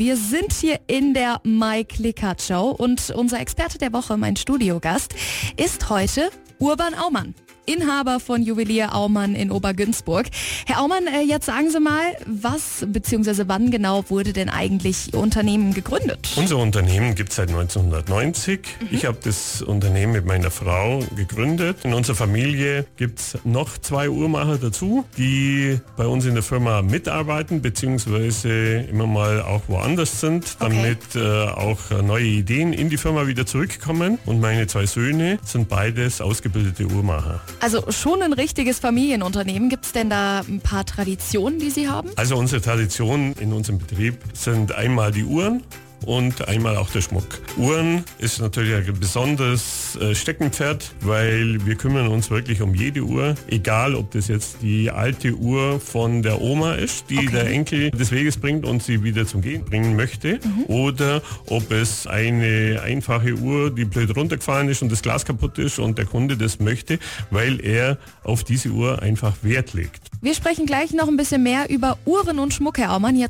Wir sind hier in der My Clickart Show und unser Experte der Woche, mein Studiogast, ist heute Urban Aumann. Inhaber von Juwelier Aumann in Obergünzburg. Herr Aumann, äh, jetzt sagen Sie mal, was bzw. wann genau wurde denn eigentlich Ihr Unternehmen gegründet? Unser Unternehmen gibt es seit 1990. Mhm. Ich habe das Unternehmen mit meiner Frau gegründet. In unserer Familie gibt es noch zwei Uhrmacher dazu, die bei uns in der Firma mitarbeiten bzw. immer mal auch woanders sind, damit okay. äh, auch neue Ideen in die Firma wieder zurückkommen. Und meine zwei Söhne sind beides ausgebildete Uhrmacher. Also schon ein richtiges Familienunternehmen. Gibt es denn da ein paar Traditionen, die Sie haben? Also unsere Traditionen in unserem Betrieb sind einmal die Uhren und einmal auch der Schmuck. Uhren ist natürlich ein besonderes äh, Steckenpferd, weil wir kümmern uns wirklich um jede Uhr, egal ob das jetzt die alte Uhr von der Oma ist, die okay. der Enkel des Weges bringt und sie wieder zum Gehen bringen möchte, mhm. oder ob es eine einfache Uhr, die blöd runtergefallen ist und das Glas kaputt ist und der Kunde das möchte, weil er auf diese Uhr einfach Wert legt. Wir sprechen gleich noch ein bisschen mehr über Uhren und Schmuck, Herr Aumann. Jetzt